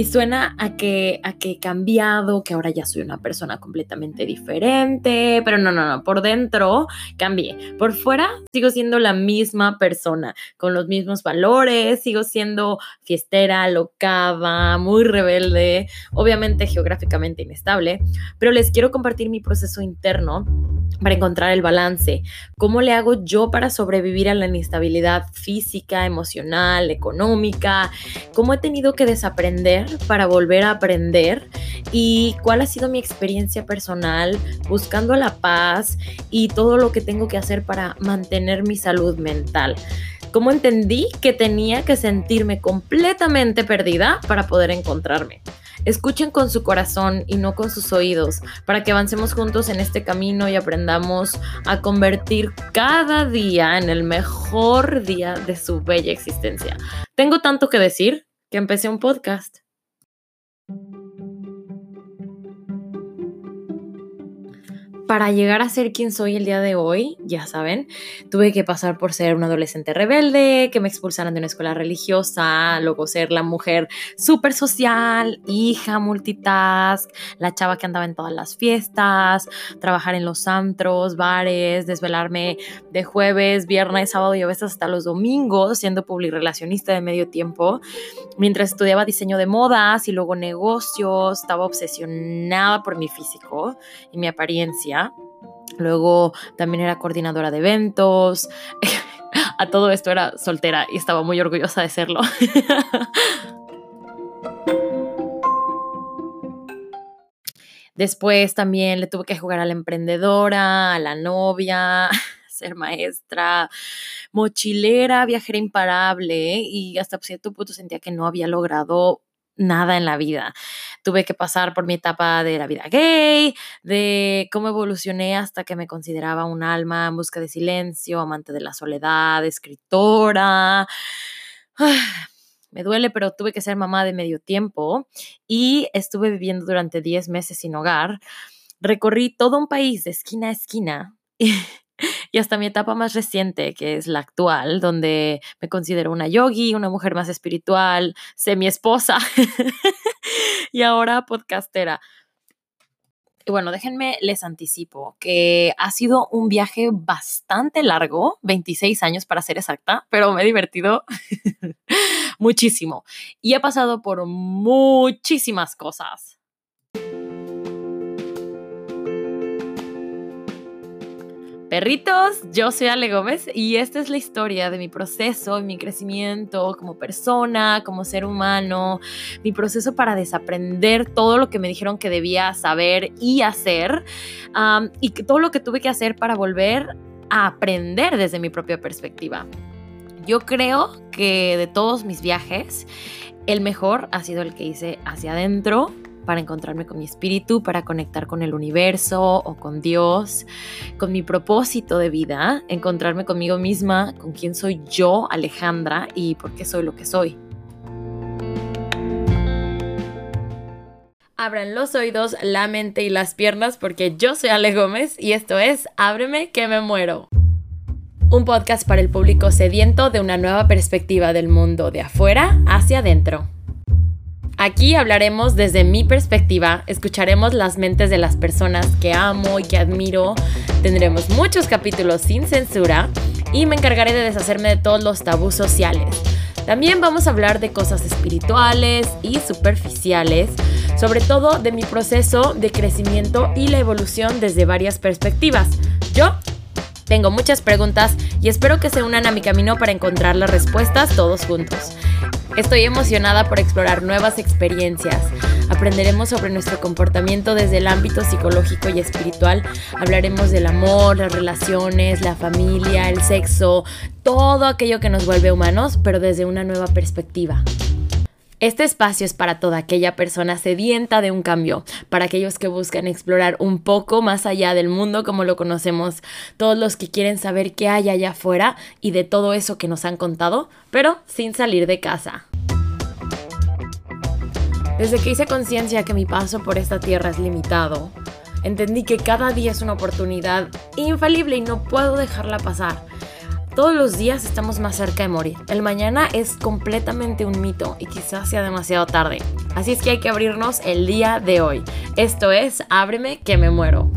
Y suena a que, a que he cambiado, que ahora ya soy una persona completamente diferente, pero no, no, no, por dentro cambié. Por fuera sigo siendo la misma persona, con los mismos valores, sigo siendo fiestera, locava, muy rebelde, obviamente geográficamente inestable, pero les quiero compartir mi proceso interno para encontrar el balance. ¿Cómo le hago yo para sobrevivir a la inestabilidad física, emocional, económica? ¿Cómo he tenido que desaprender para volver a aprender? ¿Y cuál ha sido mi experiencia personal buscando la paz y todo lo que tengo que hacer para mantener mi salud mental? ¿Cómo entendí que tenía que sentirme completamente perdida para poder encontrarme? Escuchen con su corazón y no con sus oídos, para que avancemos juntos en este camino y aprendamos a convertir cada día en el mejor día de su bella existencia. Tengo tanto que decir que empecé un podcast. Para llegar a ser quien soy el día de hoy, ya saben, tuve que pasar por ser un adolescente rebelde, que me expulsaran de una escuela religiosa, luego ser la mujer súper social, hija, multitask, la chava que andaba en todas las fiestas, trabajar en los antros, bares, desvelarme de jueves, viernes, sábado y a veces hasta los domingos, siendo publirelacionista de medio tiempo, mientras estudiaba diseño de modas y luego negocios, estaba obsesionada por mi físico y mi apariencia Luego también era coordinadora de eventos. A todo esto era soltera y estaba muy orgullosa de serlo. Después también le tuve que jugar a la emprendedora, a la novia, ser maestra, mochilera, viajera imparable y hasta cierto punto sentía que no había logrado nada en la vida. Tuve que pasar por mi etapa de la vida gay, de cómo evolucioné hasta que me consideraba un alma en busca de silencio, amante de la soledad, escritora. Me duele, pero tuve que ser mamá de medio tiempo y estuve viviendo durante 10 meses sin hogar. Recorrí todo un país de esquina a esquina y hasta mi etapa más reciente, que es la actual, donde me considero una yogi, una mujer más espiritual, semi esposa y ahora podcastera. Y bueno, déjenme les anticipo que ha sido un viaje bastante largo, 26 años para ser exacta, pero me he divertido muchísimo y he pasado por muchísimas cosas. Perritos, yo soy Ale Gómez y esta es la historia de mi proceso, mi crecimiento como persona, como ser humano, mi proceso para desaprender todo lo que me dijeron que debía saber y hacer y todo lo que tuve que hacer para volver a aprender desde mi propia perspectiva. Yo creo que de todos mis viajes, el mejor ha sido el que hice hacia adentro, para encontrarme con mi espíritu, para conectar con el universo o con Dios, con mi propósito de vida, encontrarme conmigo misma, con quién soy yo, Alejandra, y por qué soy lo que soy. Abran los oídos, la mente y las piernas porque yo soy Ale Gómez y esto es Ábreme que me muero. Un podcast para el público sediento de una nueva perspectiva del mundo de afuera hacia adentro. Aquí hablaremos desde mi perspectiva, escucharemos las mentes de las personas que amo y que admiro, tendremos muchos capítulos sin censura y me encargaré de deshacerme de todos los tabús sociales. También vamos a hablar de cosas espirituales y superficiales, sobre todo de mi proceso de crecimiento y la evolución desde varias perspectivas. Yo tengo muchas preguntas y espero que se unan a mi camino para encontrar las respuestas todos juntos. Estoy emocionada por explorar nuevas experiencias. Aprenderemos sobre nuestro comportamiento desde el ámbito psicológico y espiritual. Hablaremos del amor, las relaciones, la familia, el sexo, todo aquello que nos vuelve humanos, pero desde una nueva perspectiva. Este espacio es para toda aquella persona sedienta de un cambio, para aquellos que buscan explorar un poco más allá del mundo como lo conocemos, todos los que quieren saber qué hay allá afuera y de todo eso que nos han contado, pero sin salir de casa. Desde que hice conciencia que mi paso por esta tierra es limitado, entendí que cada día es una oportunidad infalible y no puedo dejarla pasar. Todos los días estamos más cerca de morir. El mañana es completamente un mito y quizás sea demasiado tarde. Así es que hay que abrirnos el día de hoy. Esto es Ábreme que me muero.